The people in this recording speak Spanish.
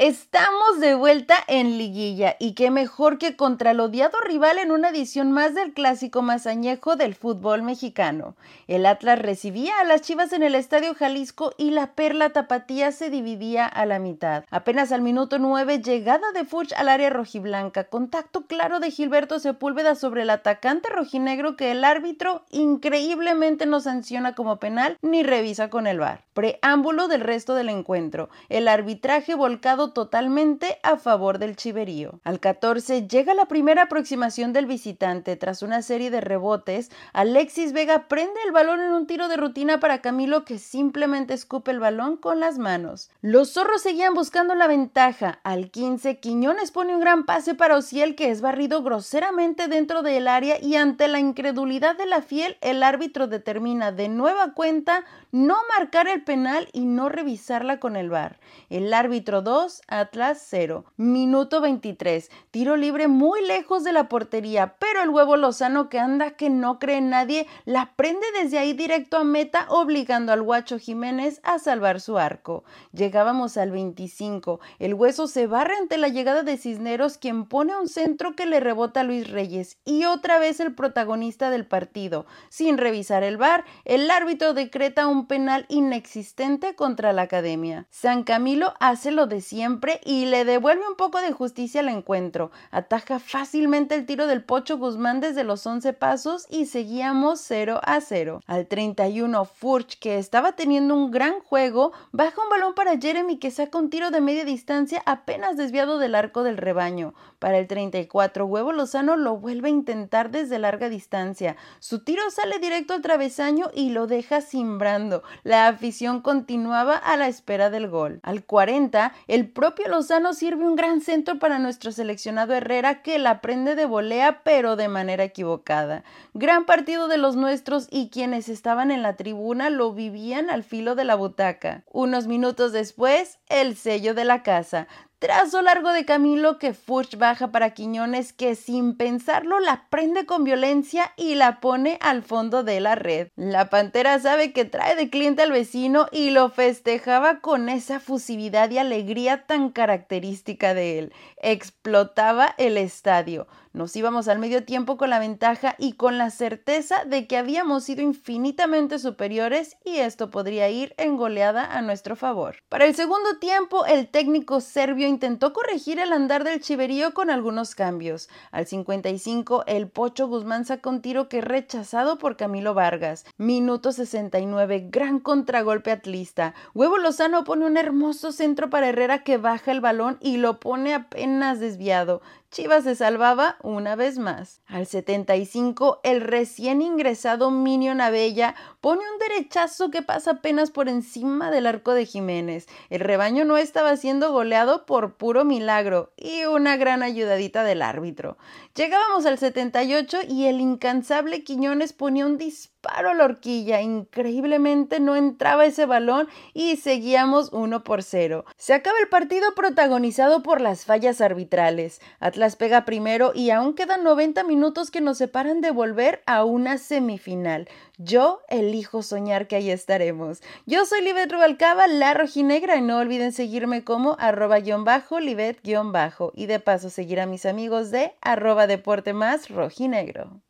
Estamos de vuelta en liguilla y qué mejor que contra el odiado rival en una edición más del clásico más añejo del fútbol mexicano. El Atlas recibía a las Chivas en el Estadio Jalisco y la Perla Tapatía se dividía a la mitad. Apenas al minuto 9, llegada de Fuchs al área rojiblanca, contacto claro de Gilberto Sepúlveda sobre el atacante rojinegro que el árbitro increíblemente no sanciona como penal ni revisa con el VAR. Preámbulo del resto del encuentro. El arbitraje volcado totalmente a favor del chiverío. Al 14 llega la primera aproximación del visitante. Tras una serie de rebotes, Alexis Vega prende el balón en un tiro de rutina para Camilo que simplemente escupe el balón con las manos. Los zorros seguían buscando la ventaja. Al 15, Quiñones pone un gran pase para Ociel que es barrido groseramente dentro del área y ante la incredulidad de la fiel, el árbitro determina de nueva cuenta no marcar el penal y no revisarla con el VAR. El árbitro 2 Atlas 0. Minuto 23. Tiro libre muy lejos de la portería, pero el huevo Lozano que anda que no cree nadie, la prende desde ahí directo a meta, obligando al guacho Jiménez a salvar su arco. Llegábamos al 25. El hueso se barre ante la llegada de Cisneros, quien pone un centro que le rebota a Luis Reyes. Y otra vez el protagonista del partido. Sin revisar el bar, el árbitro decreta un penal inexistente contra la academia. San Camilo hace lo de siempre y le devuelve un poco de justicia al encuentro. Ataja fácilmente el tiro del Pocho Guzmán desde los 11 pasos y seguíamos 0 a 0. Al 31, Furch, que estaba teniendo un gran juego, baja un balón para Jeremy que saca un tiro de media distancia apenas desviado del arco del rebaño. Para el 34, Huevo Lozano lo vuelve a intentar desde larga distancia. Su tiro sale directo al travesaño y lo deja cimbrando. La afición continuaba a la espera del gol. Al 40, el propio Lozano sirve un gran centro para nuestro seleccionado Herrera que la prende de volea pero de manera equivocada. Gran partido de los nuestros y quienes estaban en la tribuna lo vivían al filo de la butaca. Unos minutos después, el sello de la casa. Trazo largo de Camilo que Furch baja para Quiñones que sin pensarlo la prende con violencia y la pone al fondo de la red. La pantera sabe que trae de cliente al vecino y lo festejaba con esa fusividad y alegría tan característica de él. Explotaba el estadio. Nos íbamos al medio tiempo con la ventaja y con la certeza de que habíamos sido infinitamente superiores y esto podría ir en goleada a nuestro favor. Para el segundo tiempo, el técnico serbio intentó corregir el andar del chiverío con algunos cambios. Al 55, el Pocho Guzmán saca un tiro que rechazado por Camilo Vargas. Minuto 69, gran contragolpe atlista. Huevo Lozano pone un hermoso centro para Herrera que baja el balón y lo pone apenas desviado. Chivas se salvaba una vez más. Al 75, el recién ingresado Minion Abella pone un derechazo que pasa apenas por encima del arco de Jiménez. El rebaño no estaba siendo goleado por puro milagro y una gran ayudadita del árbitro. Llegábamos al 78 y el incansable Quiñones ponía un disparo a la horquilla. Increíblemente no entraba ese balón y seguíamos 1 por 0. Se acaba el partido protagonizado por las fallas arbitrales. Atlas pega primero y aún quedan 90 minutos que nos separan de volver a una semifinal. Yo elijo soñar que ahí estaremos. Yo soy Libet Rubalcaba, la rojinegra, y no olviden seguirme como arroba guion bajo, Libet guion bajo, y de paso seguir a mis amigos de arroba deporte más rojinegro.